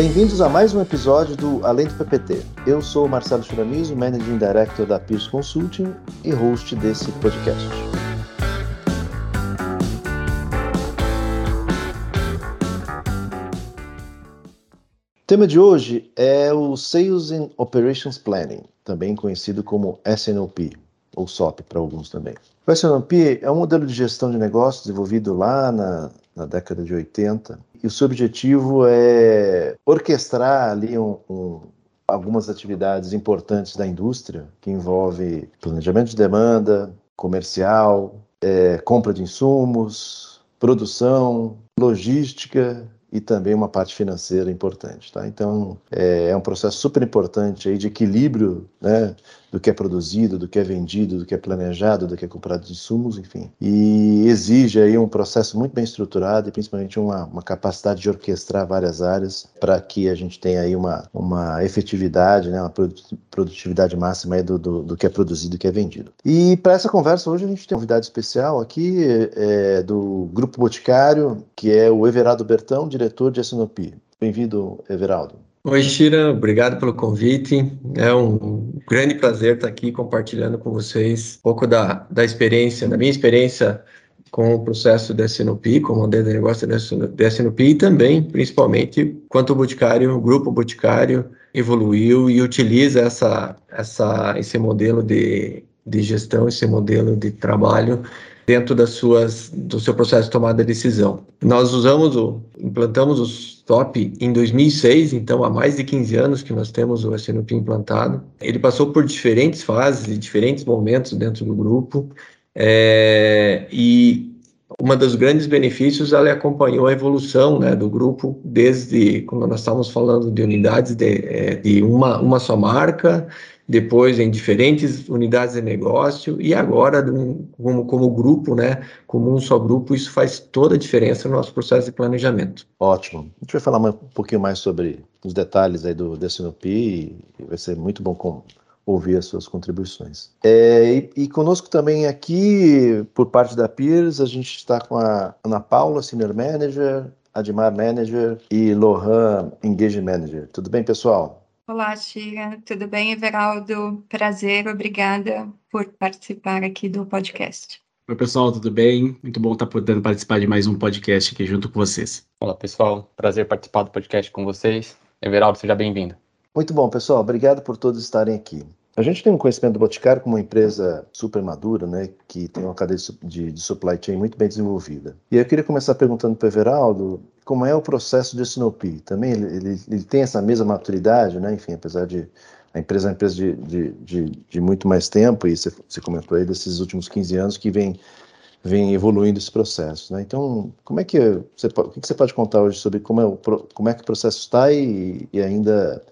Bem-vindos a mais um episódio do Além do PPT. Eu sou Marcelo Churamizo, Managing Director da Pierce Consulting e host desse podcast. O tema de hoje é o Sales and Operations Planning, também conhecido como SNOP, ou SOP para alguns também. O SNOP é um modelo de gestão de negócios desenvolvido lá na, na década de 80 e o seu objetivo é orquestrar ali um, um, algumas atividades importantes da indústria, que envolve planejamento de demanda, comercial, é, compra de insumos, produção, logística e também uma parte financeira importante. Tá? Então, é, é um processo super importante aí de equilíbrio né, do que é produzido, do que é vendido, do que é planejado, do que é comprado de insumos, enfim. E exige aí um processo muito bem estruturado e principalmente uma, uma capacidade de orquestrar várias áreas para que a gente tenha aí uma, uma efetividade, né, uma produtividade máxima aí do, do, do que é produzido e do que é vendido. E para essa conversa hoje a gente tem uma convidado especial aqui é, do Grupo Boticário, que é o Everardo Bertão, diretor de SNOP. Bem-vindo, Everaldo. Oi, Shira, obrigado pelo convite. É um grande prazer estar aqui compartilhando com vocês um pouco da, da experiência, da minha experiência com o processo da SNOP, com o modelo de negócio da SNOP e também, principalmente, quanto o Boticário, o grupo Boticário evoluiu e utiliza essa, essa, esse modelo de, de gestão, esse modelo de trabalho dentro das suas, do seu processo de tomada de decisão. Nós usamos o, implantamos o top em 2006, então há mais de 15 anos que nós temos o SNP implantado. Ele passou por diferentes fases e diferentes momentos dentro do grupo, é, e uma dos grandes benefícios, ela acompanhou a evolução né, do grupo desde quando nós estávamos falando de unidades de, é, de uma, uma só marca, depois em diferentes unidades de negócio e agora como, como grupo, né, como um só grupo, isso faz toda a diferença no nosso processo de planejamento. Ótimo. A gente vai falar um pouquinho mais sobre os detalhes aí do DSNOP e vai ser muito bom com, ouvir as suas contribuições. É, e, e, conosco também aqui, por parte da Peers, a gente está com a Ana Paula, Senior Manager, Admar Manager e Lohan Engage Manager. Tudo bem, pessoal? Olá, Tia. Tudo bem, Everaldo? Prazer, obrigada por participar aqui do podcast. Oi, pessoal, tudo bem? Muito bom estar podendo participar de mais um podcast aqui junto com vocês. Olá, pessoal. Prazer participar do podcast com vocês. Everaldo, seja bem-vindo. Muito bom, pessoal. Obrigado por todos estarem aqui. A gente tem um conhecimento do Boticário como uma empresa super madura, né, que tem uma cadeia de, de supply chain muito bem desenvolvida. E eu queria começar perguntando para o Everaldo como é o processo de Sinopy. Também ele, ele, ele, tem essa mesma maturidade, né? Enfim, apesar de a empresa é uma empresa de, de, de, de muito mais tempo, e você, você comentou aí desses últimos 15 anos que vem, vem evoluindo esse processo. Né? Então, como é que você, o que você pode contar hoje sobre como é, o, como é que o processo está e, e ainda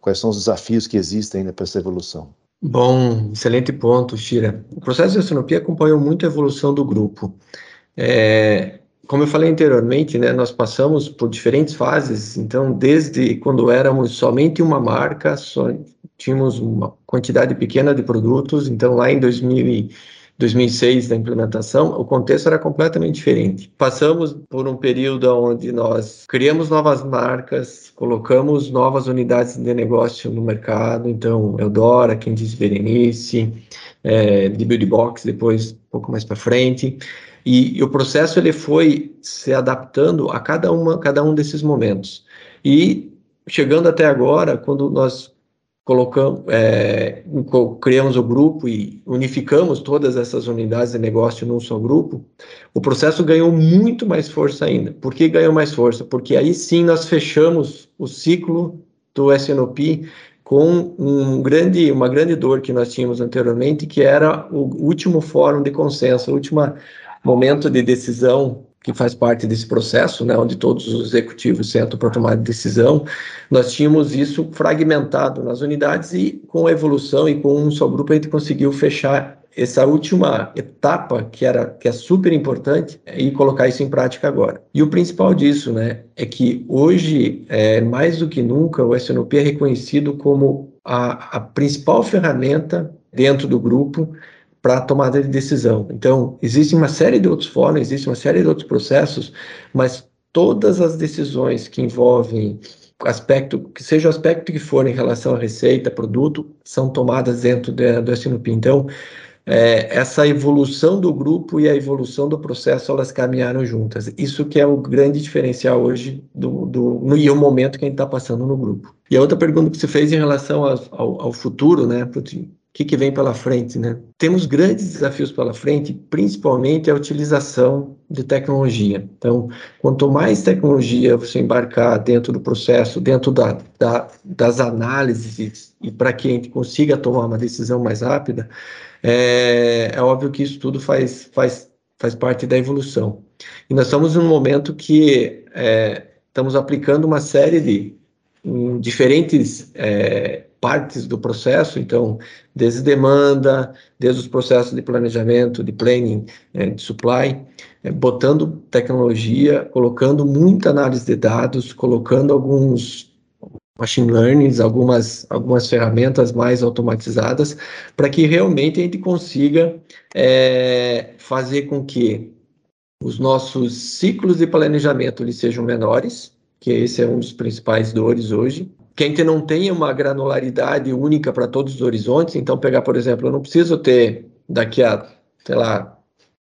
Quais são os desafios que existem ainda para essa evolução? Bom, excelente ponto, Shira. O processo de oceanopia acompanhou muito a evolução do grupo. É, como eu falei anteriormente, né, nós passamos por diferentes fases, então, desde quando éramos somente uma marca, só tínhamos uma quantidade pequena de produtos, então, lá em 2000 2006 da implementação, o contexto era completamente diferente. Passamos por um período onde nós criamos novas marcas, colocamos novas unidades de negócio no mercado, então Eudora, quem disse Berenice, é, de Build Box, depois um pouco mais para frente. E, e, o processo ele foi se adaptando a cada, uma, cada um desses momentos. E chegando até agora, quando nós colocamos, é, criamos o grupo e unificamos todas essas unidades de negócio num só grupo, o processo ganhou muito mais força ainda. Por que ganhou mais força? Porque aí sim nós fechamos o ciclo do SNOP com um grande, uma grande dor que nós tínhamos anteriormente, que era o último fórum de consenso, o último momento de decisão que faz parte desse processo, né, onde todos os executivos sentam para tomar decisão, nós tínhamos isso fragmentado nas unidades e com a evolução e com um só grupo a gente conseguiu fechar essa última etapa que era que é super importante e colocar isso em prática agora. E o principal disso, né, é que hoje, é, mais do que nunca, o SNOP é reconhecido como a, a principal ferramenta dentro do grupo para tomada de decisão. Então, existe uma série de outros fóruns, existe uma série de outros processos, mas todas as decisões que envolvem aspecto, que seja o aspecto que for em relação à receita, produto, são tomadas dentro de, do SNP. Então, é, essa evolução do grupo e a evolução do processo, elas caminharam juntas. Isso que é o grande diferencial hoje do, do no, e o momento que a gente está passando no grupo. E a outra pergunta que você fez em relação ao, ao, ao futuro, né, que, que vem pela frente, né? Temos grandes desafios pela frente, principalmente a utilização de tecnologia. Então, quanto mais tecnologia você embarcar dentro do processo, dentro da, da, das análises e para que a gente consiga tomar uma decisão mais rápida, é, é óbvio que isso tudo faz, faz, faz parte da evolução. E nós estamos num momento que é, estamos aplicando uma série de diferentes é, partes do processo, então, desde demanda, desde os processos de planejamento, de planning, é, de supply, é, botando tecnologia, colocando muita análise de dados, colocando alguns machine learning, algumas, algumas ferramentas mais automatizadas, para que realmente a gente consiga é, fazer com que os nossos ciclos de planejamento eles sejam menores, que esse é um dos principais dores hoje, que a gente não tenha uma granularidade única para todos os horizontes. Então, pegar, por exemplo, eu não preciso ter daqui a, sei lá,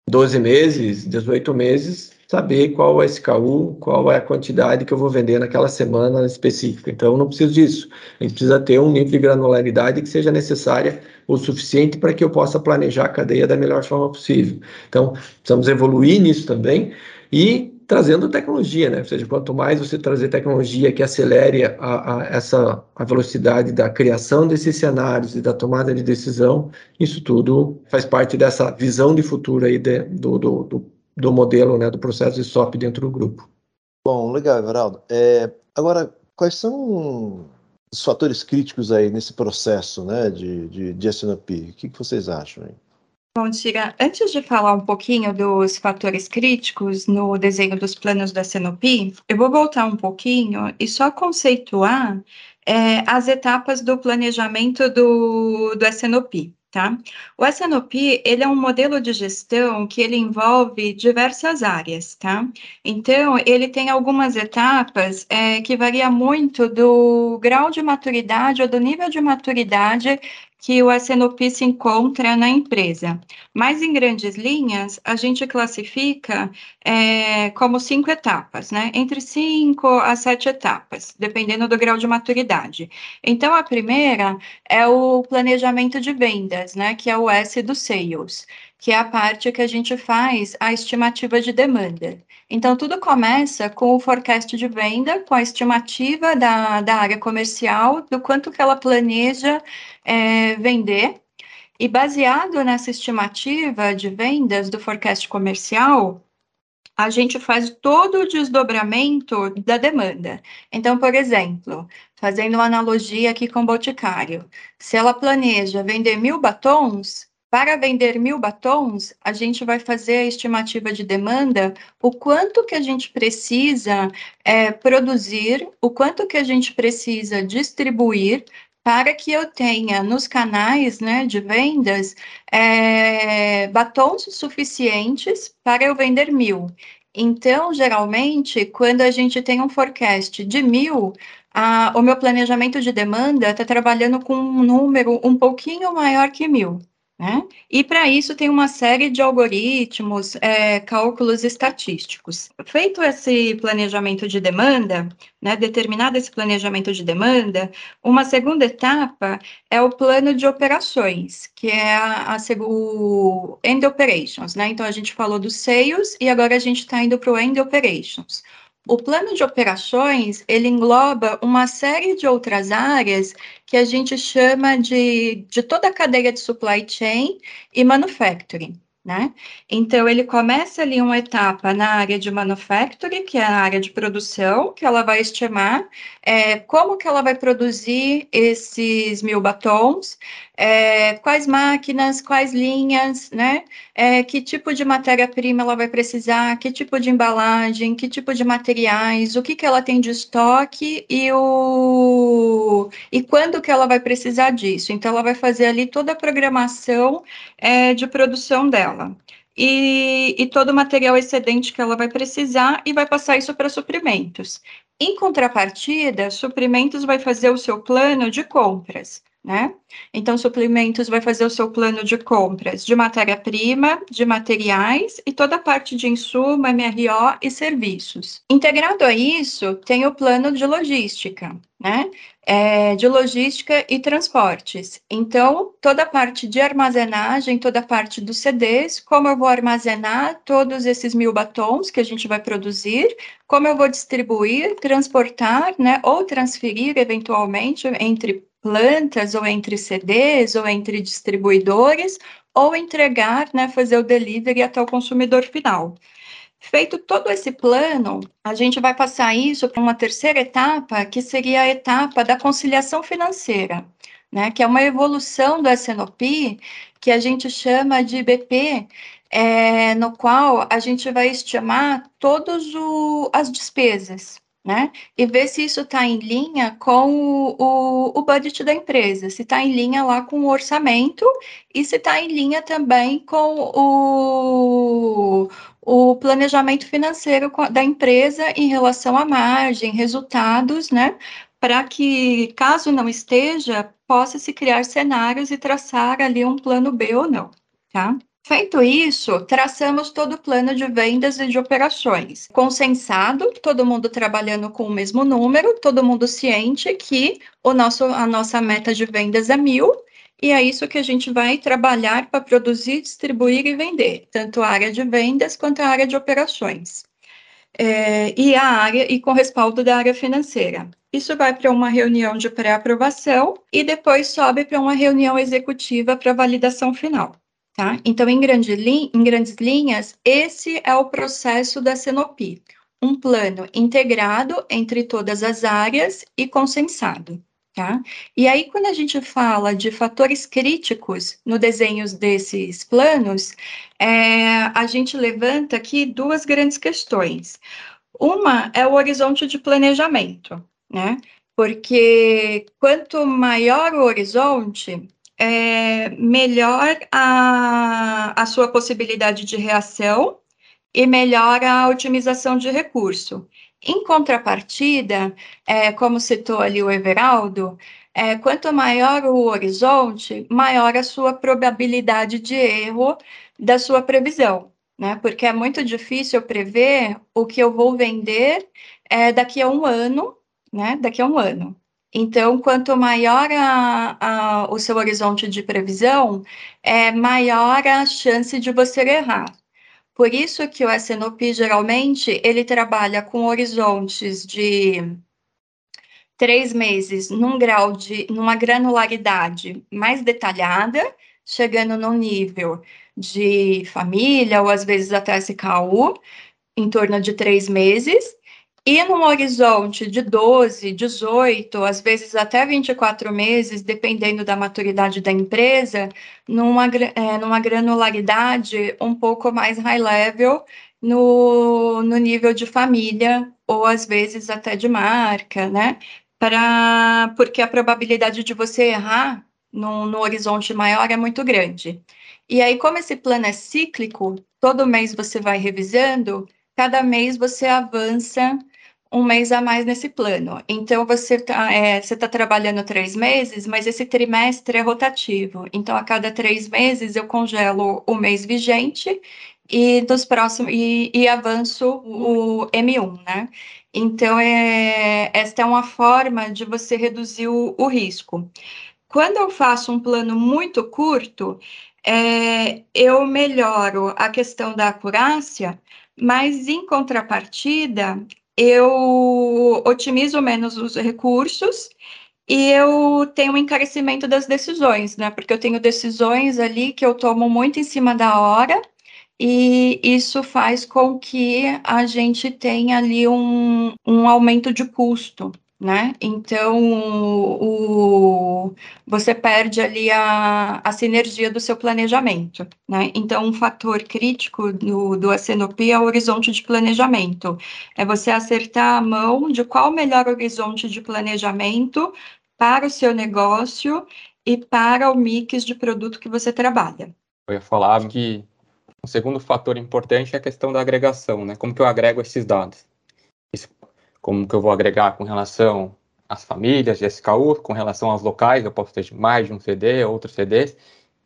12 meses, 18 meses, saber qual é o SKU, qual é a quantidade que eu vou vender naquela semana específica. Então, eu não preciso disso. A gente precisa ter um nível de granularidade que seja necessária o suficiente para que eu possa planejar a cadeia da melhor forma possível. Então, precisamos evoluir nisso também e trazendo tecnologia, né? Ou seja, quanto mais você trazer tecnologia que acelere a, a, essa a velocidade da criação desses cenários e da tomada de decisão, isso tudo faz parte dessa visão de futuro aí de, do, do, do, do, modelo, né, do processo de SOP dentro do grupo. Bom, legal, Everaldo. É, agora, quais são os fatores críticos aí nesse processo, né, de, de, de SNOP? O que, vocês acham aí? Bom, Tira, antes de falar um pouquinho dos fatores críticos no desenho dos planos da Senopi, eu vou voltar um pouquinho e só conceituar é, as etapas do planejamento do, do SNOP. Tá? O SNOP, ele é um modelo de gestão que ele envolve diversas áreas, tá? Então, ele tem algumas etapas é, que varia muito do grau de maturidade ou do nível de maturidade que o SNOP se encontra na empresa. Mas, em grandes linhas, a gente classifica é, como cinco etapas, né? Entre cinco a sete etapas, dependendo do grau de maturidade. Então, a primeira é o planejamento de vendas, né? Que é o S do Sales, que é a parte que a gente faz a estimativa de demanda. Então, tudo começa com o forecast de venda, com a estimativa da, da área comercial, do quanto que ela planeja é, vender. E baseado nessa estimativa de vendas do forecast comercial, a gente faz todo o desdobramento da demanda. Então, por exemplo, fazendo uma analogia aqui com o Boticário, se ela planeja vender mil batons, para vender mil batons, a gente vai fazer a estimativa de demanda, o quanto que a gente precisa é, produzir, o quanto que a gente precisa distribuir para que eu tenha nos canais né, de vendas é, batons suficientes para eu vender mil. Então, geralmente, quando a gente tem um forecast de mil, a, o meu planejamento de demanda está trabalhando com um número um pouquinho maior que mil. Né? E para isso tem uma série de algoritmos, é, cálculos estatísticos. Feito esse planejamento de demanda, né, determinado esse planejamento de demanda, uma segunda etapa é o plano de operações, que é a, a, o End Operations. Né? Então a gente falou dos sales e agora a gente está indo para o End Operations. O plano de operações, ele engloba uma série de outras áreas que a gente chama de, de toda a cadeia de supply chain e manufacturing. Né? Então, ele começa ali uma etapa na área de manufacturing, que é a área de produção, que ela vai estimar é, como que ela vai produzir esses mil batons, é, quais máquinas, quais linhas, né? É, que tipo de matéria-prima ela vai precisar, que tipo de embalagem, que tipo de materiais, o que, que ela tem de estoque e, o, e quando que ela vai precisar disso. Então, ela vai fazer ali toda a programação é, de produção dela. E, e todo o material excedente que ela vai precisar e vai passar isso para suprimentos. Em contrapartida, suprimentos vai fazer o seu plano de compras né? Então, suplementos vai fazer o seu plano de compras de matéria-prima, de materiais e toda a parte de insumo, MRO e serviços. Integrado a isso, tem o plano de logística, né? É, de logística e transportes. Então, toda a parte de armazenagem, toda a parte dos CDs, como eu vou armazenar todos esses mil batons que a gente vai produzir, como eu vou distribuir, transportar, né, ou transferir eventualmente entre plantas, ou entre CDs, ou entre distribuidores, ou entregar, né, fazer o delivery até o consumidor final. Feito todo esse plano, a gente vai passar isso para uma terceira etapa, que seria a etapa da conciliação financeira, né, que é uma evolução do SNOP, que a gente chama de BP, é, no qual a gente vai estimar todas as despesas, né? E ver se isso está em linha com o, o, o, budget da empresa, se está em linha lá com o orçamento e se está em linha também com o, o planejamento financeiro da empresa em relação à margem, resultados, né? Para que, caso não esteja, possa se criar cenários e traçar ali um plano B ou não, tá? Feito isso, traçamos todo o plano de vendas e de operações. Consensado, todo mundo trabalhando com o mesmo número, todo mundo ciente que o nosso, a nossa meta de vendas é mil, e é isso que a gente vai trabalhar para produzir, distribuir e vender, tanto a área de vendas quanto a área de operações. É, e a área e com respaldo da área financeira. Isso vai para uma reunião de pré-aprovação e depois sobe para uma reunião executiva para validação final. Tá? Então, em, grande em grandes linhas, esse é o processo da Senopi, um plano integrado entre todas as áreas e consensado. Tá? E aí, quando a gente fala de fatores críticos no desenho desses planos, é, a gente levanta aqui duas grandes questões. Uma é o horizonte de planejamento, né? Porque quanto maior o horizonte, é, melhor a, a sua possibilidade de reação e melhora a otimização de recurso. Em contrapartida, é, como citou ali o Everaldo, é, quanto maior o horizonte, maior a sua probabilidade de erro da sua previsão, né? Porque é muito difícil prever o que eu vou vender é, daqui a um ano, né? Daqui a um ano. Então, quanto maior a, a, o seu horizonte de previsão, é maior a chance de você errar. Por isso que o SNOP, geralmente, ele trabalha com horizontes de três meses num grau de, numa granularidade mais detalhada, chegando no nível de família, ou às vezes até SKU, em torno de três meses, e num horizonte de 12, 18, às vezes até 24 meses, dependendo da maturidade da empresa, numa, é, numa granularidade um pouco mais high level no, no nível de família, ou às vezes até de marca, né? Pra, porque a probabilidade de você errar no, no horizonte maior é muito grande. E aí, como esse plano é cíclico, todo mês você vai revisando, cada mês você avança um mês a mais nesse plano. Então, você está é, tá trabalhando três meses, mas esse trimestre é rotativo. Então, a cada três meses, eu congelo o mês vigente e dos próximos e, e avanço o M1, né? Então, é, esta é uma forma de você reduzir o, o risco. Quando eu faço um plano muito curto, é, eu melhoro a questão da acurácia, mas em contrapartida, eu otimizo menos os recursos e eu tenho um encarecimento das decisões, né? Porque eu tenho decisões ali que eu tomo muito em cima da hora e isso faz com que a gente tenha ali um, um aumento de custo né? Então, o, você perde ali a, a sinergia do seu planejamento, né? Então, um fator crítico do, do SNOP é o horizonte de planejamento. É você acertar a mão de qual o melhor horizonte de planejamento para o seu negócio e para o mix de produto que você trabalha. Eu ia falar que Um segundo fator importante é a questão da agregação, né? Como que eu agrego esses dados? Como que eu vou agregar com relação às famílias de SKU, com relação aos locais, eu posso ter mais de um CD, outros CDs,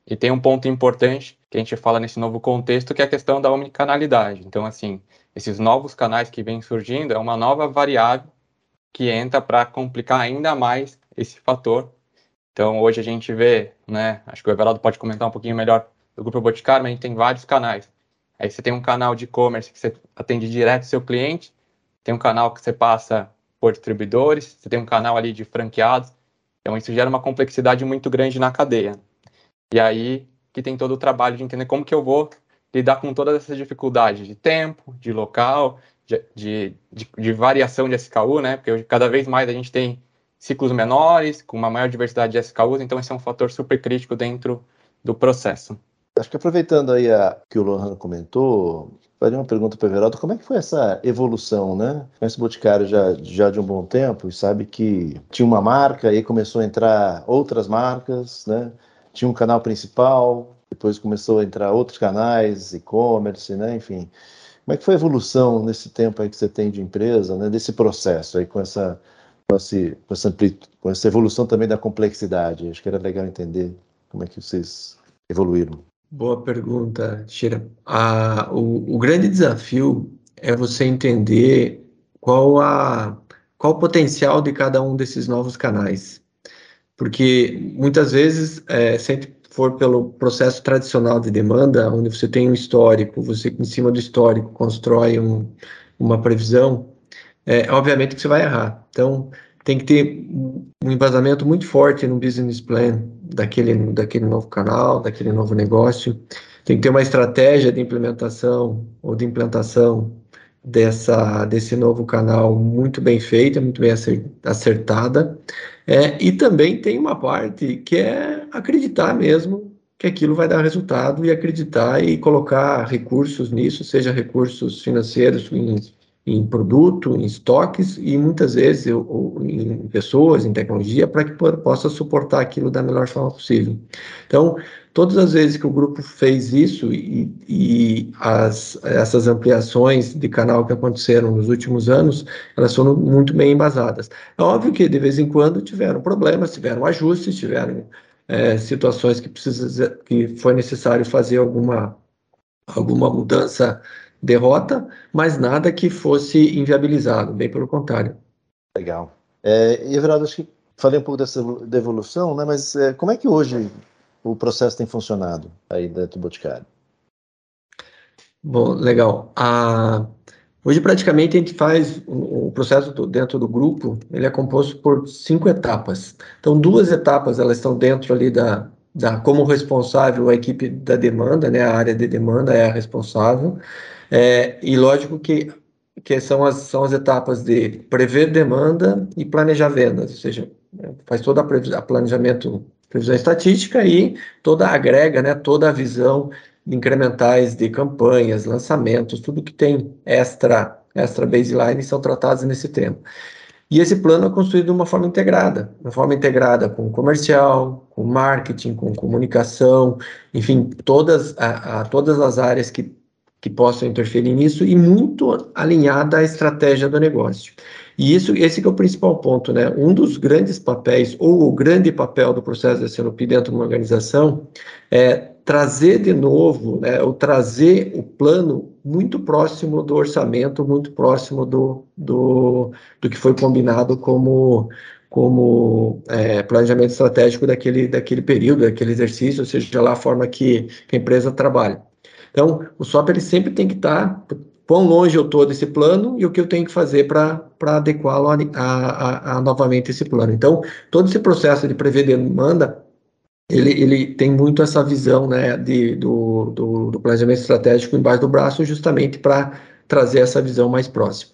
e tem um ponto importante que a gente fala nesse novo contexto, que é a questão da omnicanalidade. Então, assim, esses novos canais que vêm surgindo é uma nova variável que entra para complicar ainda mais esse fator. Então, hoje a gente vê, né, acho que o Everaldo pode comentar um pouquinho melhor do Grupo Boticário, mas a gente tem vários canais. Aí você tem um canal de e-commerce que você atende direto seu cliente, tem um canal que você passa por distribuidores, você tem um canal ali de franqueados. Então, isso gera uma complexidade muito grande na cadeia. E aí que tem todo o trabalho de entender como que eu vou lidar com todas essas dificuldades de tempo, de local, de, de, de, de variação de SKU, né? Porque cada vez mais a gente tem ciclos menores, com uma maior diversidade de SKUs, então esse é um fator super crítico dentro do processo. Acho que aproveitando aí a que o Lohan comentou, faria uma pergunta para o Everaldo, como é que foi essa evolução, né? Conhece o Boticário já, já de um bom tempo e sabe que tinha uma marca, aí começou a entrar outras marcas, né? tinha um canal principal, depois começou a entrar outros canais, e-commerce, né? Enfim, como é que foi a evolução nesse tempo aí que você tem de empresa, né? Desse processo aí com essa com, esse, com, essa, com essa evolução também da complexidade. Acho que era legal entender como é que vocês evoluíram. Boa pergunta, Tira. Ah, o, o grande desafio é você entender qual a qual o potencial de cada um desses novos canais porque muitas vezes, é, se for pelo processo tradicional de demanda, onde você tem um histórico, você em cima do histórico constrói um, uma previsão, é, obviamente que você vai errar. Então, tem que ter um embasamento muito forte no business plan daquele, daquele novo canal, daquele novo negócio. Tem que ter uma estratégia de implementação ou de implantação dessa, desse novo canal muito bem feita, muito bem acertada. É, e também tem uma parte que é acreditar mesmo que aquilo vai dar resultado e acreditar e colocar recursos nisso, seja recursos financeiros em, produto, em estoques e muitas vezes ou, em pessoas, em tecnologia, para que possa suportar aquilo da melhor forma possível. Então, todas as vezes que o grupo fez isso e, e as, essas ampliações de canal que aconteceram nos últimos anos, elas foram muito bem embasadas. É óbvio que de vez em quando tiveram problemas, tiveram ajustes, tiveram é, situações que, precisa, que foi necessário fazer alguma, alguma mudança derrota, mas nada que fosse inviabilizado, bem pelo contrário. Legal. É, e, Everaldo, acho que falei um pouco dessa devolução, né, mas é, como é que hoje o processo tem funcionado aí dentro do Boticário? Bom, legal. Ah, hoje, praticamente, a gente faz o, o processo do, dentro do grupo, ele é composto por cinco etapas. Então, duas etapas, elas estão dentro ali da, da como responsável a equipe da demanda, né, a área de demanda é a responsável, é, e lógico que, que são, as, são as etapas de prever demanda e planejar vendas, ou seja, faz todo a planejamento previsão estatística e toda agrega, né, toda a visão incrementais de campanhas, lançamentos, tudo que tem extra, extra baseline são tratados nesse tema. E esse plano é construído de uma forma integrada, uma forma integrada com comercial, com marketing, com comunicação, enfim, todas, a, a, todas as áreas que, que possam interferir nisso e muito alinhada à estratégia do negócio. E isso, esse é o principal ponto, né? Um dos grandes papéis, ou o grande papel do processo da SNOP dentro de uma organização, é trazer de novo, né, ou trazer o plano muito próximo do orçamento, muito próximo do, do, do que foi combinado como, como é, planejamento estratégico daquele, daquele período, daquele exercício, ou seja, lá a forma que, que a empresa trabalha. Então, o SOP ele sempre tem que estar quão longe eu estou desse plano e o que eu tenho que fazer para adequá-lo a, a, a, novamente esse plano. Então, todo esse processo de prever demanda, ele, ele tem muito essa visão né, de, do, do, do planejamento estratégico embaixo do braço, justamente para trazer essa visão mais próxima.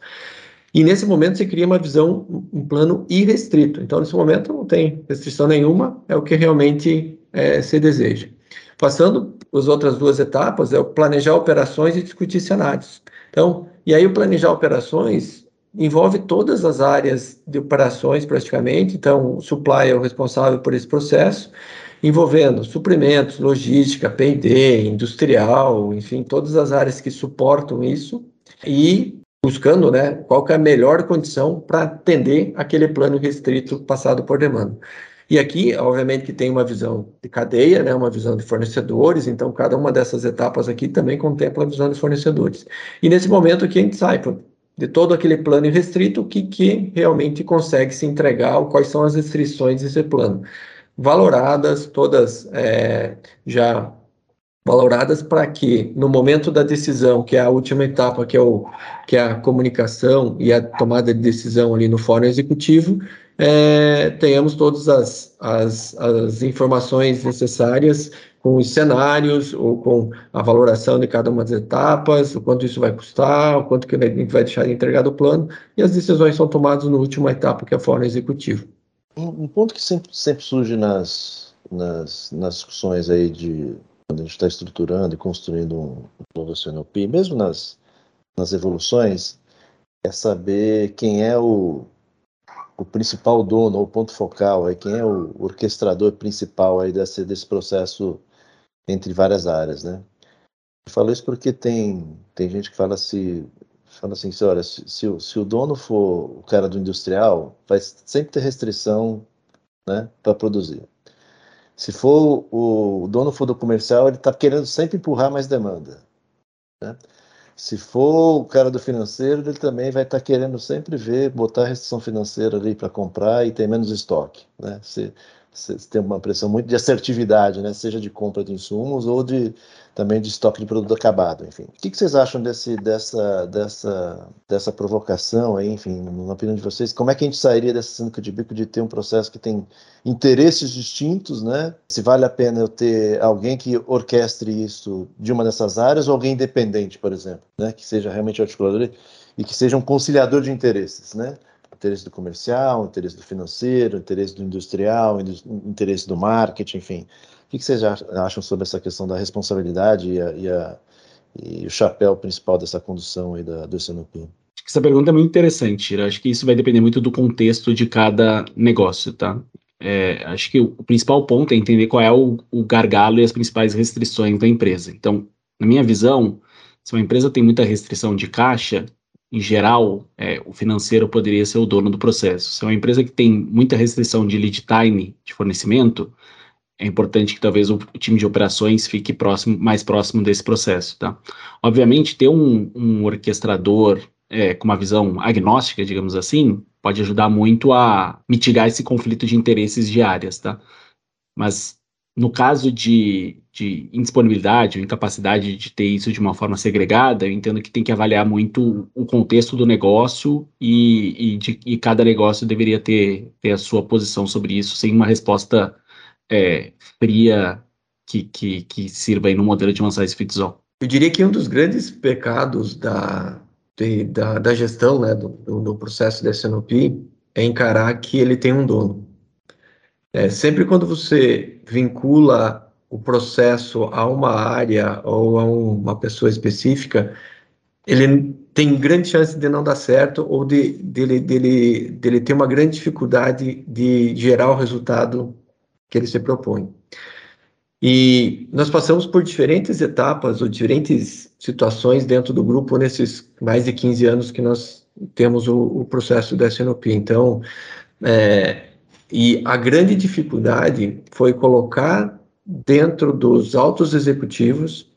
E nesse momento você cria uma visão, um plano irrestrito. Então, nesse momento não tem restrição nenhuma, é o que realmente é, se deseja. Passando as outras duas etapas, é o planejar operações e discutir cenários. Então, e aí o planejar operações, envolve todas as áreas de operações praticamente, então o supply é o responsável por esse processo, envolvendo suprimentos, logística, P&D, industrial, enfim, todas as áreas que suportam isso e buscando né, qual é a melhor condição para atender aquele plano restrito passado por demanda. E aqui, obviamente, que tem uma visão de cadeia, né, uma visão de fornecedores, então cada uma dessas etapas aqui também contempla a visão de fornecedores. E nesse momento aqui a gente sai de todo aquele plano restrito, o que, que realmente consegue se entregar, quais são as restrições desse plano. Valoradas, todas é, já valoradas para que no momento da decisão, que é a última etapa, que é, o, que é a comunicação e a tomada de decisão ali no fórum executivo, é, tenhamos todas as, as, as informações necessárias com os cenários ou com a valoração de cada uma das etapas, o quanto isso vai custar, o quanto que a gente vai deixar de entregar do plano, e as decisões são tomadas na última etapa, que é a fórum executivo. Um, um ponto que sempre, sempre surge nas, nas, nas discussões aí de quando a gente está estruturando e construindo um novo CNOP, mesmo nas, nas evoluções, é saber quem é o, o principal dono, ou ponto focal, é quem é o orquestrador principal aí desse, desse processo entre várias áreas, né? Eu falo isso porque tem, tem gente que fala assim, fala assim, olha, se, se, se o dono for o cara do industrial, vai sempre ter restrição né, para produzir. Se for o, o dono for do comercial, ele está querendo sempre empurrar mais demanda. Né? Se for o cara do financeiro, ele também vai estar tá querendo sempre ver, botar restrição financeira ali para comprar e ter menos estoque. Né? Se, tem uma pressão muito de assertividade, né? seja de compra de insumos ou de também de estoque de produto acabado, enfim. O que, que vocês acham desse, dessa, dessa, dessa provocação aí, enfim, na opinião de vocês, como é que a gente sairia dessa sinuca de bico de ter um processo que tem interesses distintos, né? Se vale a pena eu ter alguém que orquestre isso de uma dessas áreas ou alguém independente, por exemplo, né? Que seja realmente articulador e que seja um conciliador de interesses, né? Interesse do comercial, interesse do financeiro, interesse do industrial, interesse do marketing, enfim. O que vocês acham sobre essa questão da responsabilidade e, a, e, a, e o chapéu principal dessa condução aí da, do SNP? Essa pergunta é muito interessante. Eu acho que isso vai depender muito do contexto de cada negócio, tá? É, acho que o, o, principal ponto é entender qual é o, o gargalo e as principais restrições da empresa. Então, na minha visão, se uma empresa tem muita restrição de caixa, em geral, é, o financeiro poderia ser o dono do processo. Se é uma empresa que tem muita restrição de lead time de fornecimento, é importante que talvez o, time de operações fique próximo, mais próximo desse processo, tá? Obviamente, ter um, um orquestrador é, com uma visão agnóstica, digamos assim, pode ajudar muito a mitigar esse conflito de interesses de áreas, tá? Mas no caso de, de indisponibilidade ou incapacidade de ter isso de uma forma segregada, eu entendo que tem que avaliar muito o contexto do negócio e, e, de, e cada negócio deveria ter, ter a sua posição sobre isso, sem uma resposta é, fria que, que, que sirva aí no modelo de one size fits all. Eu diria que um dos grandes pecados da, de, da, da, gestão né, do, do processo da SNOP é encarar que ele tem um dono. É, sempre quando você vincula o processo a uma área ou a uma pessoa específica, ele tem grande chance de não dar certo ou de dele, dele, dele ter uma grande dificuldade de gerar o resultado que ele se propõe. E nós passamos por diferentes etapas ou diferentes situações dentro do grupo nesses mais de 15 anos que nós temos o, o processo da SNOP. Então, é, e a grande dificuldade foi colocar dentro dos altos executivos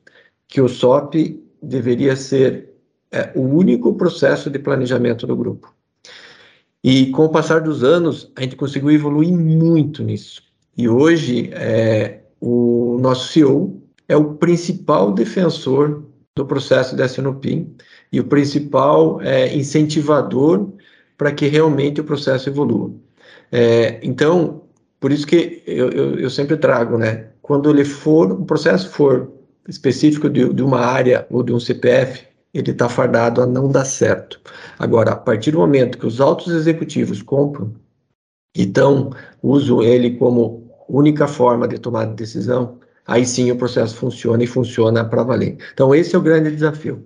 que o SOP deveria ser é, o único processo de planejamento do grupo. E com o passar dos anos, a gente conseguiu evoluir muito nisso. E hoje, é, o nosso CEO é o principal defensor do processo da SNOP e o principal é, incentivador para que realmente o processo evolua. É, então, por isso que eu, eu, eu, sempre trago, né? Quando ele for, o processo for específico de, de uma área ou de um CPF, ele está fardado a não dar certo. Agora, a partir do momento que os altos executivos compram, então usam ele como única forma de tomar decisão, aí sim o processo funciona e funciona para valer. Então, esse é o grande desafio.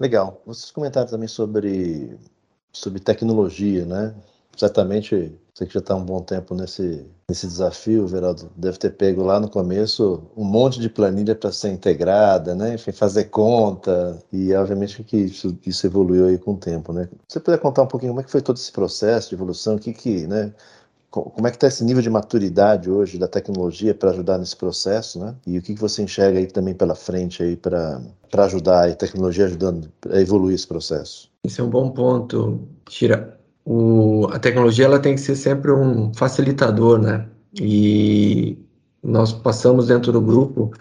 Legal. Vocês comentaram também sobre sobre tecnologia, né? Certamente você que já está um bom tempo nesse, nesse desafio, Veraldo, deve ter pego lá no começo um monte de planilha para ser integrada, né? Enfim, fazer conta. E obviamente que isso, isso evoluiu aí com o tempo, né? Você puder contar um pouquinho como é que foi todo esse processo de evolução, o que que, né? Como é que está esse nível de maturidade hoje da tecnologia para ajudar nesse processo, né? E o que, que você enxerga aí também pela frente aí para ajudar a tecnologia ajudando a evoluir esse processo? Esse é um bom ponto, Tira. O, a tecnologia ela tem que ser sempre um facilitador, né? E nós passamos dentro do grupo,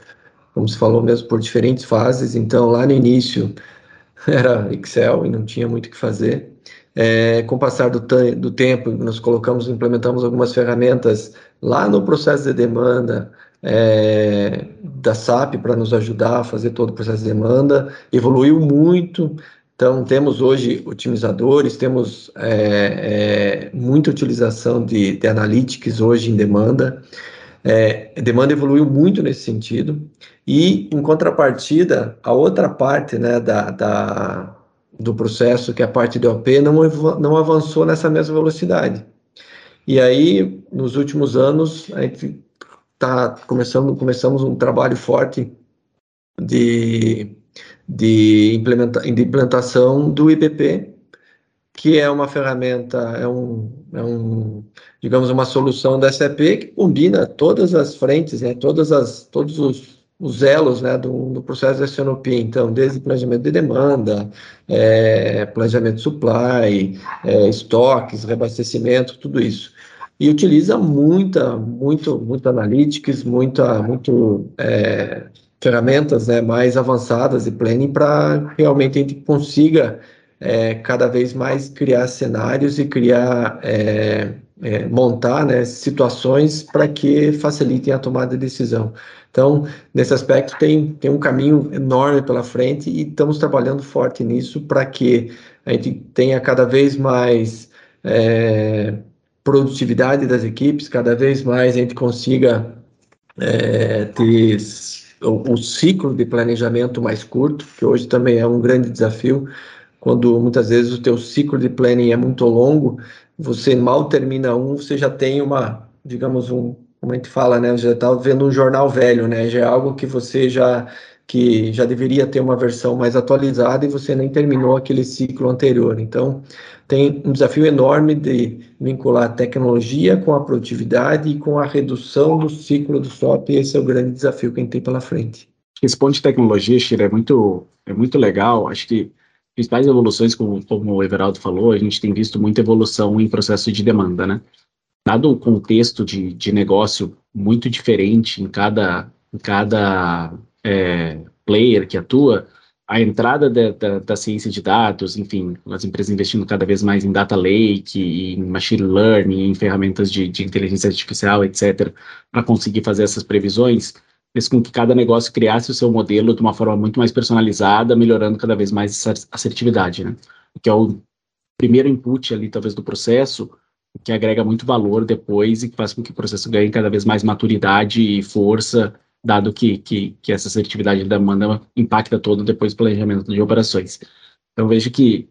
como se falou mesmo, por diferentes fases. Então, lá no início era Excel e não tinha muito o que fazer. É, com o passar do, do, tempo, nós colocamos, implementamos algumas ferramentas lá no processo de demanda é, da SAP para nos ajudar a fazer todo o processo de demanda. Evoluiu muito. Então, temos hoje otimizadores, temos é, é muita utilização de, de analytics hoje em demanda. É, demanda evoluiu muito nesse sentido. E, em contrapartida, a outra parte né, da, da do processo, que é a parte do OP, não, não avançou nessa mesma velocidade. E aí, nos últimos anos, a gente está começando, começamos um trabalho forte de, de, implementa, de implementação do IBP, que é uma ferramenta, é um, é um, digamos, uma solução da SAP que combina todas as frentes, né, todas as, todos os os elos né, do, do processo da SNOP, então, desde planejamento de demanda, é, planejamento de supply, é, estoques, reabastecimento, tudo isso. E utiliza muita, muito, muito analytics, muita, muito é, ferramentas né, mais avançadas de planning para realmente a gente consiga é, cada vez mais criar cenários e criar é, é, montar né, situações para que facilitem a tomada de decisão. Então, nesse aspecto, tem, tem um caminho enorme pela frente e estamos trabalhando forte nisso para que a gente tenha cada vez mais é, produtividade das equipes, cada vez mais a gente consiga é, ter o, ciclo de planejamento mais curto, que hoje também é um grande desafio, quando muitas vezes o teu ciclo de planning é muito longo, você mal termina um, você já tem uma, digamos, um, como a gente fala, né? Já está vendo um jornal velho, né? Já é algo que você já que já deveria ter uma versão mais atualizada e você nem terminou aquele ciclo anterior. Então, tem um desafio enorme de vincular a tecnologia com a produtividade e com a redução do ciclo do SOP. Esse é o grande desafio que a gente tem pela frente. Esse ponto de tecnologia, Shira, é muito, é muito legal. Acho que principais evoluções, como, como o Everaldo falou, a gente tem visto muita evolução em processo de demanda, né? Dado o contexto de, de negócio muito diferente em cada, em cada é, player que atua, a entrada da, da, da, ciência de dados, enfim, as empresas investindo cada vez mais em data lake, em machine learning, em ferramentas de, de inteligência artificial, etc., para conseguir fazer essas previsões, fez com que cada negócio criasse o seu modelo de uma forma muito mais personalizada, melhorando cada vez mais essa assertividade, né? Que é o primeiro input ali, talvez, do processo, que agrega muito valor depois e que faz com que o processo ganhe cada vez mais maturidade e força, dado que, que, que essa assertividade da demanda impacta todo depois o planejamento de operações. Então, vejo que,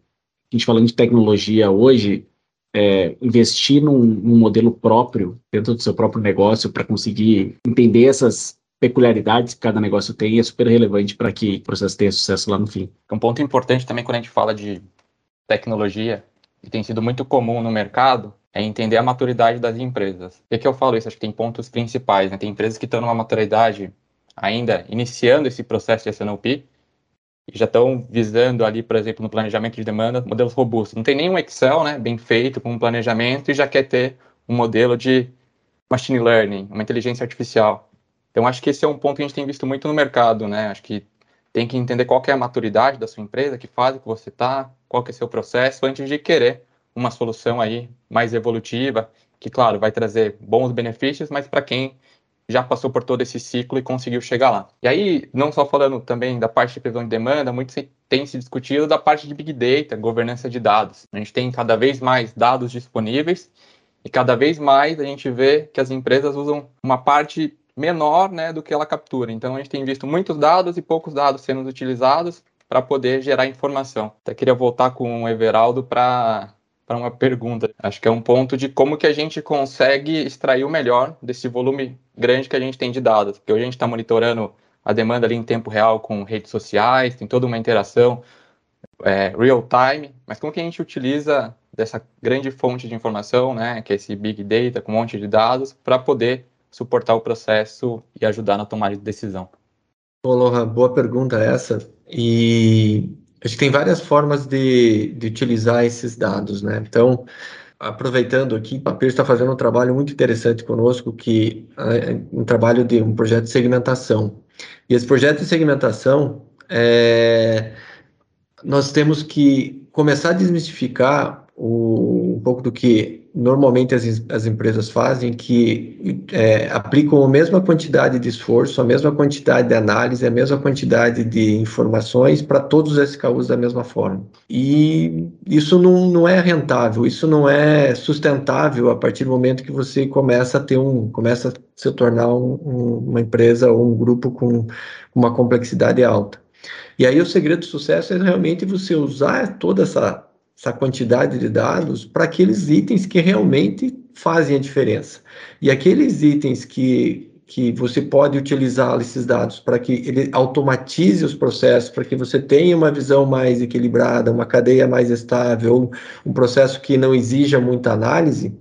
a gente falando de tecnologia hoje, é, investir num, num modelo próprio, dentro do seu próprio negócio, para conseguir entender essas peculiaridades que cada negócio tem é super relevante para que o processo tenha sucesso lá no fim. Um ponto importante também quando a gente fala de tecnologia, que tem sido muito comum no mercado, é entender a maturidade das empresas. Por que eu falo isso? Acho que tem pontos principais. Né? Tem empresas que estão numa maturidade ainda iniciando esse processo de SNOP e já estão visando ali, por exemplo, no planejamento de demanda, modelos robustos. Não tem nenhum Excel né, bem feito com um planejamento e já quer ter um modelo de machine learning, uma inteligência artificial. Então, acho que esse é um ponto que a gente tem visto muito no mercado, né? Acho que tem que entender qual é a maturidade da sua empresa, que fase que você está, qual que é o seu processo, antes de querer uma solução aí mais evolutiva, que, claro, vai trazer bons benefícios, mas para quem já passou por todo esse ciclo e conseguiu chegar lá. E aí, não só falando também da parte de previsão de demanda, muito tem se discutido da parte de Big Data, governança de dados. A gente tem cada vez mais dados disponíveis e cada vez mais a gente vê que as empresas usam uma parte menor né, do que ela captura. Então, a gente tem visto muitos dados e poucos dados sendo utilizados para poder gerar informação. Até queria voltar com o Everaldo para para uma pergunta. Acho que é um ponto de como que a gente consegue extrair o melhor desse volume grande que a gente tem de dados. Porque hoje a gente está monitorando a demanda ali em tempo real com redes sociais, tem toda uma interação é, real time, mas como que a gente utiliza dessa grande fonte de informação, né, que é esse big data com um monte de dados, para poder suportar o processo e ajudar na tomada de decisão? Bom, Lohan, boa pergunta essa. E a gente tem várias formas de, de utilizar esses dados, né? Então, aproveitando aqui, a PIR está fazendo um trabalho muito interessante conosco, que é um trabalho de um projeto de segmentação. E esse projeto de segmentação, é, nós temos que começar a desmistificar o, um pouco do que normalmente as, as empresas fazem, que é, aplicam a mesma quantidade de esforço, a mesma quantidade de análise, a mesma quantidade de informações para todos os SKUs da mesma forma. E isso não, não é rentável, isso não é sustentável a partir do momento que você começa a ter um, começa a se tornar um, um, uma empresa ou um grupo com uma complexidade alta. E aí o segredo do sucesso é realmente você usar toda essa essa quantidade de dados para aqueles itens que realmente fazem a diferença. E aqueles itens que, que você pode utilizar esses dados para que ele automatize os processos, para que você tenha uma visão mais equilibrada, uma cadeia mais estável, um processo que não exija muita análise,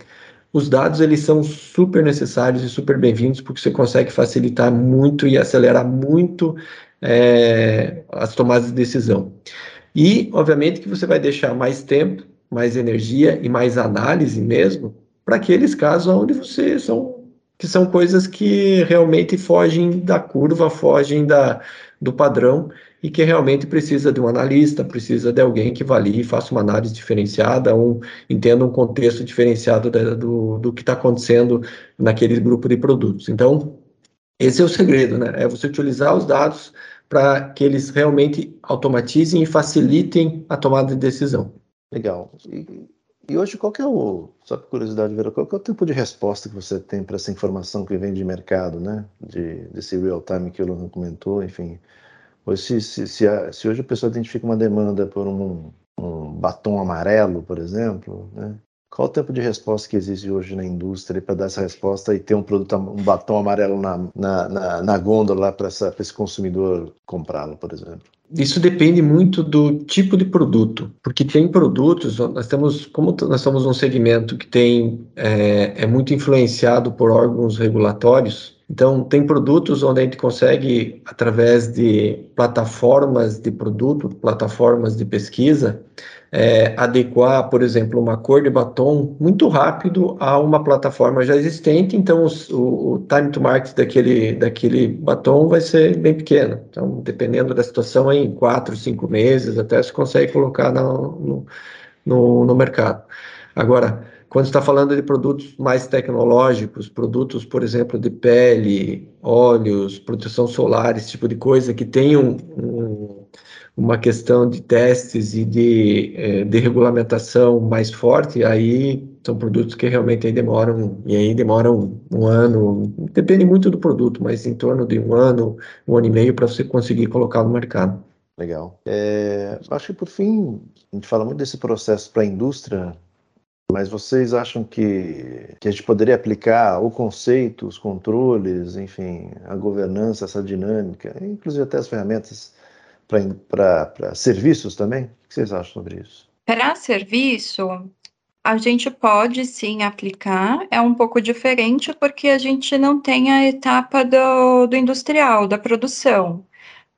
os dados eles são super necessários e super bem-vindos porque você consegue facilitar muito e acelerar muito é, as tomadas de decisão. E, obviamente, que você vai deixar mais tempo, mais energia e mais análise mesmo para aqueles casos onde você são que são coisas que realmente fogem da curva, fogem da, do padrão e que realmente precisa de um analista, precisa de alguém que avalie e faça uma análise diferenciada, um, entenda um contexto diferenciado da, do, do que está acontecendo naquele grupo de produtos. Então, esse é o segredo, né? É você utilizar os dados para que eles realmente automatizem e facilitem a tomada de decisão. Legal. E, e hoje, qual é o, só por curiosidade, Vera, qual é o tipo de resposta que você tem para essa informação que vem de mercado, né? De, desse real time que o Luan comentou, enfim. Hoje, se, se, se, a, se, hoje a pessoa identifica uma demanda por um, um batom amarelo, por exemplo, né? Qual o tempo de resposta que existe hoje na indústria para dar essa resposta e ter um produto, um batom amarelo na, na, na, na gôndola para esse consumidor comprá-lo, por exemplo? Isso depende muito do tipo de produto, porque tem produtos, nós temos, como nós estamos num segmento que tem, é, é muito influenciado por órgãos regulatórios, então, tem produtos onde a gente consegue, através de plataformas de produto, plataformas de pesquisa, é, adequar, por exemplo, uma cor de batom muito rápido a uma plataforma já existente, então os, o, o, time to market daquele, daquele batom vai ser bem pequeno. Então, dependendo da situação, em quatro, cinco meses, até se consegue colocar no, no, no mercado. Agora, quando está falando de produtos mais tecnológicos, produtos, por exemplo, de pele, óleos, proteção solar, esse tipo de coisa, que tem um, um, uma questão de testes e de, é, de regulamentação mais forte, aí são produtos que realmente aí demoram, e aí demoram um ano, depende muito do produto, mas em torno de um ano, um ano e meio para você conseguir colocar no mercado. Legal. É, acho que por fim, a gente fala muito desse processo para a indústria, mas vocês acham que, que a gente poderia aplicar o conceito, os controles, enfim, a governança, essa dinâmica, inclusive até as ferramentas para serviços também? O que vocês acham sobre isso? Para serviço, a gente pode sim aplicar, é um pouco diferente porque a gente não tem a etapa do, do industrial, da produção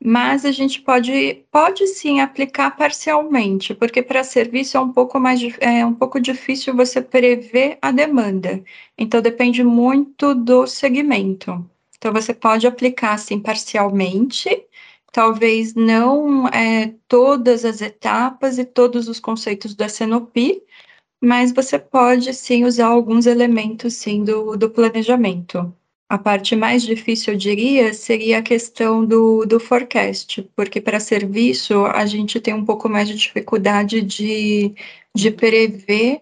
mas a gente pode, pode sim aplicar parcialmente, porque para serviço é um pouco mais é um pouco difícil você prever a demanda. Então depende muito do segmento. Então você pode aplicar assim parcialmente, talvez não é, todas as etapas e todos os conceitos do SNOP, mas você pode sim usar alguns elementos sim do, do planejamento. A parte mais difícil, eu diria, seria a questão do, do forecast, porque para serviço a gente tem um pouco mais de dificuldade de, de prever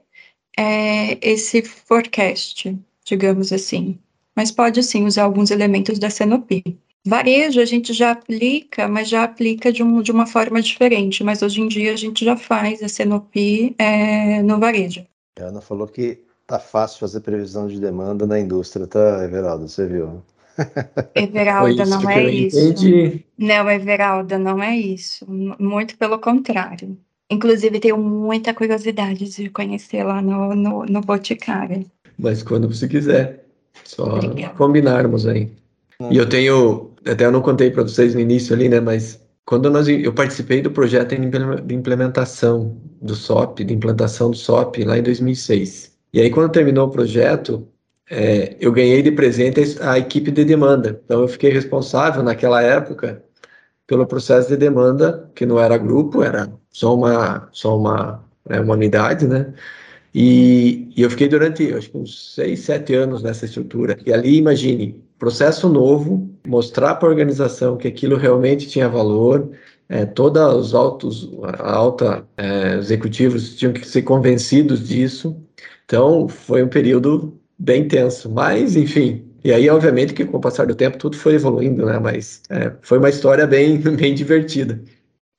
é, esse forecast, digamos assim. Mas pode sim usar alguns elementos da CNOP. Varejo a gente já aplica, mas já aplica de, um, de uma forma diferente. Mas hoje em dia a gente já faz a Cenopi é, no varejo. A Ana falou que tá fácil fazer previsão de demanda na indústria, tá, Everaldo? Você viu? Everalda, não é isso. Entendi. Não, Everalda, não é isso. Muito pelo contrário. Inclusive, tenho muita curiosidade de conhecer lá no, no, no Boticário. Mas quando você quiser, só Obrigada. combinarmos aí. E eu tenho, até eu não contei para vocês no início ali, né, mas quando nós, eu participei do projeto de implementação do SOP, de implantação do SOP lá em 2006. E aí, quando terminou o projeto, é, eu ganhei de presente a equipe de demanda. Então, eu fiquei responsável naquela época pelo processo de demanda, que não era grupo, era só uma, só uma, né, uma unidade, né? E, e, eu fiquei durante, acho que uns seis, sete anos nessa estrutura. E ali, imagine, processo novo, mostrar para a organização que aquilo realmente tinha valor, é, todos os altos, alta é, executivos tinham que ser convencidos disso. Então, foi um período bem tenso, mas, enfim. E aí, obviamente, que com o passar do tempo tudo foi evoluindo, né? Mas é, foi uma história bem, bem divertida.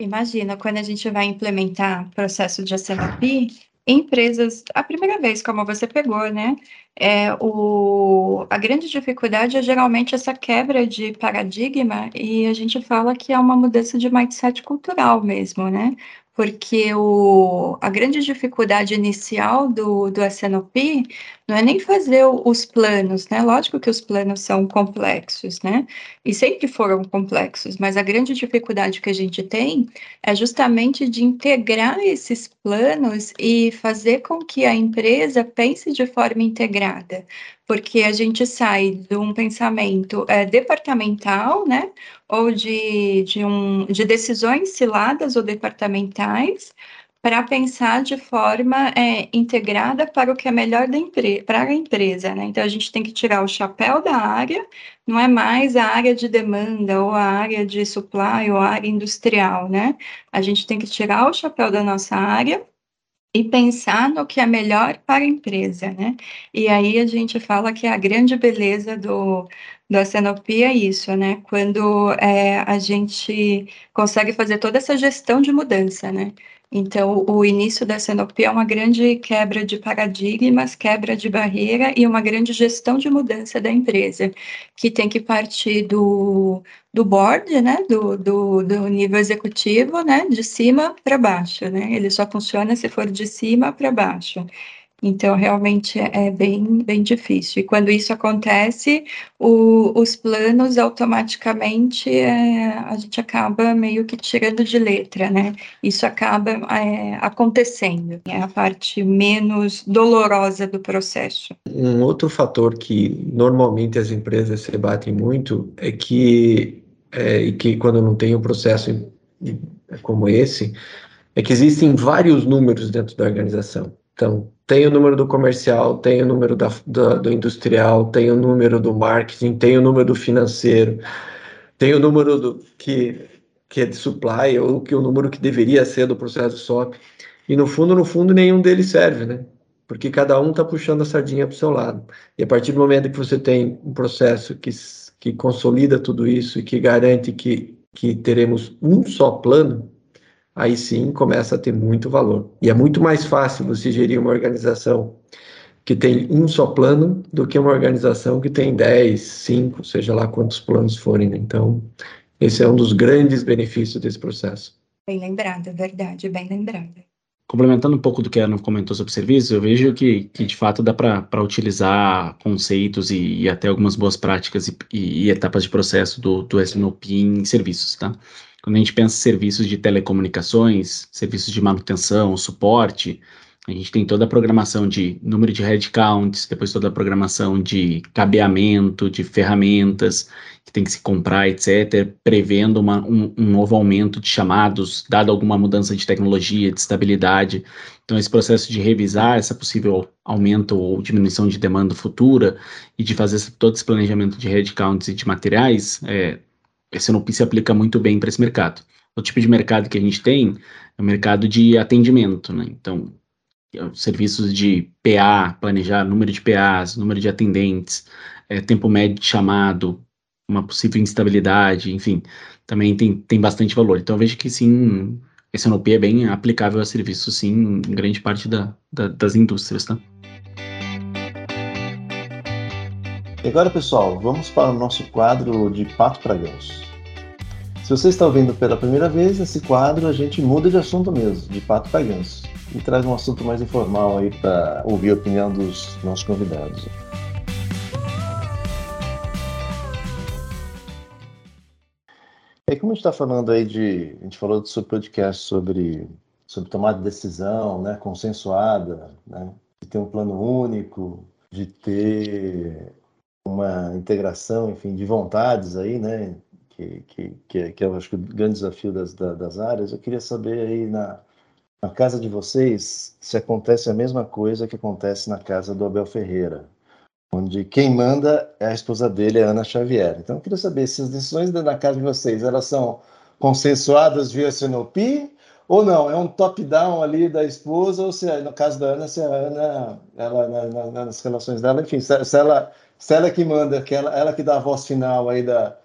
Imagina, quando a gente vai implementar processo de SNOP, empresas, a primeira vez, como você pegou, né? É, o, a grande dificuldade é geralmente essa quebra de paradigma, e a gente fala que é uma mudança de mindset cultural mesmo, né? porque o, a grande dificuldade inicial do, do SNOP não é nem fazer os planos, né? Lógico que os planos são complexos, né? E sempre foram complexos, mas a grande dificuldade que a gente tem é justamente de integrar esses planos e fazer com que a empresa pense de forma integrada porque a gente sai de um pensamento é, departamental, né, ou de, de, um, de decisões ciladas ou departamentais, para pensar de forma é, integrada para o que é melhor da para a empresa. Né? Então, a gente tem que tirar o chapéu da área, não é mais a área de demanda, ou a área de supply, ou a área industrial. Né? A gente tem que tirar o chapéu da nossa área e pensar no que é melhor para a empresa, né? E aí a gente fala que a grande beleza do, do SNOP é isso, né? Quando é, a gente consegue fazer toda essa gestão de mudança, né? Então, o início da Senopia é uma grande quebra de paradigmas, quebra de barreira e uma grande gestão de mudança da empresa, que tem que partir do, do board, né, do, do, do nível executivo, né, de cima para baixo, né, ele só funciona se for de cima para baixo. Então, realmente é bem, bem difícil. E quando isso acontece, o, os planos automaticamente é, a gente acaba meio que tirando de letra, né? Isso acaba é, acontecendo. É a parte menos dolorosa do processo. Um outro fator que normalmente as empresas se batem muito é que, é, que quando não tem um processo como esse, é que existem vários números dentro da organização. Então, tem o número do comercial, tem o número da, da, do industrial, tem o número do marketing, tem o número do financeiro, tem o número do que, que é de supply, ou que o número que deveria ser do processo SOP. E no fundo, no fundo, nenhum deles serve, né? Porque cada um está puxando a sardinha para o seu lado. E a partir do momento que você tem um processo que, que consolida tudo isso e que garante que, que teremos um só plano, aí sim começa a ter muito valor. E é muito mais fácil você gerir uma organização que tem um só plano do que uma organização que tem 10, 5, seja lá quantos planos forem. Né? Então, esse é um dos grandes benefícios desse processo. Bem lembrada, verdade, bem lembrada. Complementando um pouco do que a Ana comentou sobre serviços, eu vejo que, que de fato dá para utilizar conceitos e, e, até algumas boas práticas e, e, e etapas de processo do, do SNOP em serviços, tá? Quando a gente pensa em serviços de telecomunicações, serviços de manutenção, suporte, a gente tem toda a programação de número de headcounts, depois toda a programação de cabeamento, de ferramentas que tem que se comprar, etc., prevendo uma, um, um, novo aumento de chamados, dado alguma mudança de tecnologia, de estabilidade. Então, esse processo de revisar essa possível aumento ou diminuição de demanda futura e de fazer todo esse planejamento de headcounts e de materiais, é, esse não se aplica muito bem para esse mercado. O tipo de mercado que a gente tem é o mercado de atendimento, né? Então, é serviços de PA, planejar número de PAs, número de atendentes, é, tempo médio de chamado, uma possível instabilidade, enfim, também tem, tem bastante valor. Então eu vejo que sim, esse NOP é bem aplicável a serviços, sim, em grande parte da, da, das indústrias, tá? E agora, pessoal, vamos para o nosso quadro de Pato para Ganso. Se você está ouvindo pela primeira vez, nesse quadro a gente muda de assunto mesmo, de Pato para Ganso, e traz um assunto mais informal aí para ouvir a opinião dos nossos convidados. E como a gente está falando aí de. A gente falou do seu podcast sobre, sobre tomada de decisão, né, consensuada, né, de ter um plano único, de ter uma integração, enfim, de vontades aí, né, que, que, que, é, eu acho que o grande desafio das, das áreas. Eu queria saber aí na, na casa de vocês se acontece a mesma coisa que acontece na casa do Abel Ferreira onde quem manda é a esposa dele, a Ana Xavier. Então, eu queria saber se as decisões na casa de vocês, elas são consensuadas via Sinopi ou não? É um top-down ali da esposa, ou se, no caso da Ana, se a Ana, ela, na, na, nas relações dela, enfim, se, se, ela, se ela que manda, que ela, ela que dá a voz final aí da,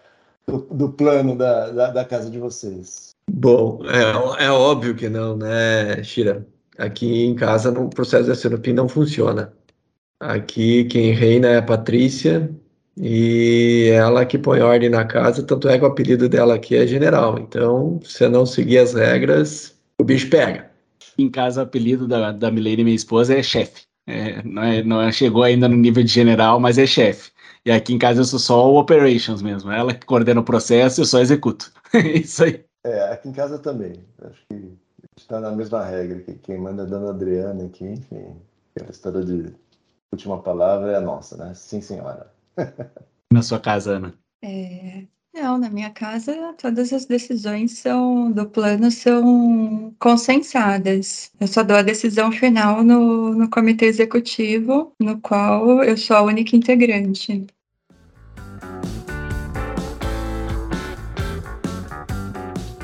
do, do plano da, da, da, casa de vocês. Bom, é, é óbvio que não, né, Shira? Aqui em casa, o processo da Sinopi não funciona. Aqui quem reina é a Patrícia e ela que põe ordem na casa, tanto é que o apelido dela aqui é general. Então, se não seguir as regras, o bicho pega. Em casa, o apelido da, da Milene, minha esposa, é chefe. É, não, é, não chegou ainda no nível de general, mas é chefe. E aqui em casa eu sou só o operations mesmo. Ela que coordena o processo, eu só executo. Isso aí. É, aqui em casa também. Acho que está na mesma regra. Que quem manda é a dona Adriana aqui, enfim. Aquela história de última palavra é nossa, né? Sim, senhora. Na sua casa, Ana? É, não, na minha casa todas as decisões são do plano são consensadas. Eu só dou a decisão final no, no comitê executivo, no qual eu sou a única integrante.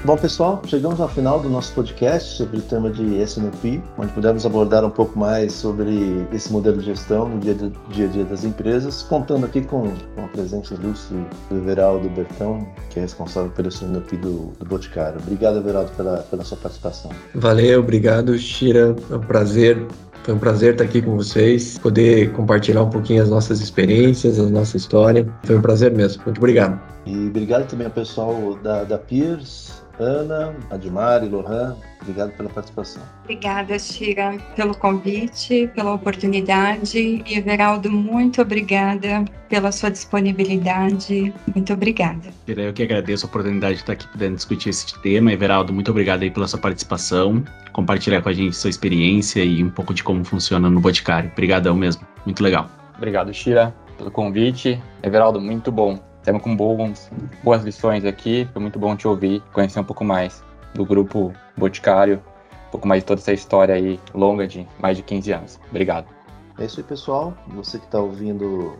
Bom, pessoal, chegamos ao final do nosso podcast sobre o tema de SNP, onde pudemos abordar um pouco mais sobre esse modelo de gestão no dia, dia a dia das empresas, contando aqui com, com a presença ilustre do Everaldo Bertão, que é responsável pelo SNP do, do Boticário. Obrigado, Everaldo, pela, pela sua participação. Valeu, obrigado, Shira. É um prazer foi um prazer estar aqui com vocês, poder compartilhar um pouquinho as nossas experiências, a nossa história. Foi um prazer mesmo. Muito obrigado. E obrigado também ao pessoal da, da Peers, Ana, Admar e Lohan, obrigado pela participação. Obrigada, Shira, pelo convite, pela oportunidade. E, Everaldo, muito obrigada pela sua disponibilidade. Muito obrigada. Eu que agradeço a oportunidade de estar aqui podendo discutir esse tema. Everaldo, muito obrigado aí pela sua participação, compartilhar com a gente sua experiência e um pouco de como funciona no Boticário. Obrigadão mesmo, muito legal. Obrigado, Shira, pelo convite. Everaldo, muito bom temos com bons, boas lições aqui. Foi muito bom te ouvir, conhecer um pouco mais do grupo Boticário, um pouco mais de toda essa história aí longa de mais de 15 anos. Obrigado. É isso aí, pessoal. Você que está ouvindo,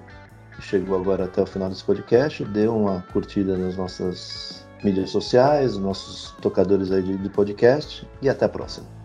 chegou agora até o final desse podcast, dê uma curtida nas nossas mídias sociais, nos nossos tocadores aí de podcast e até a próxima.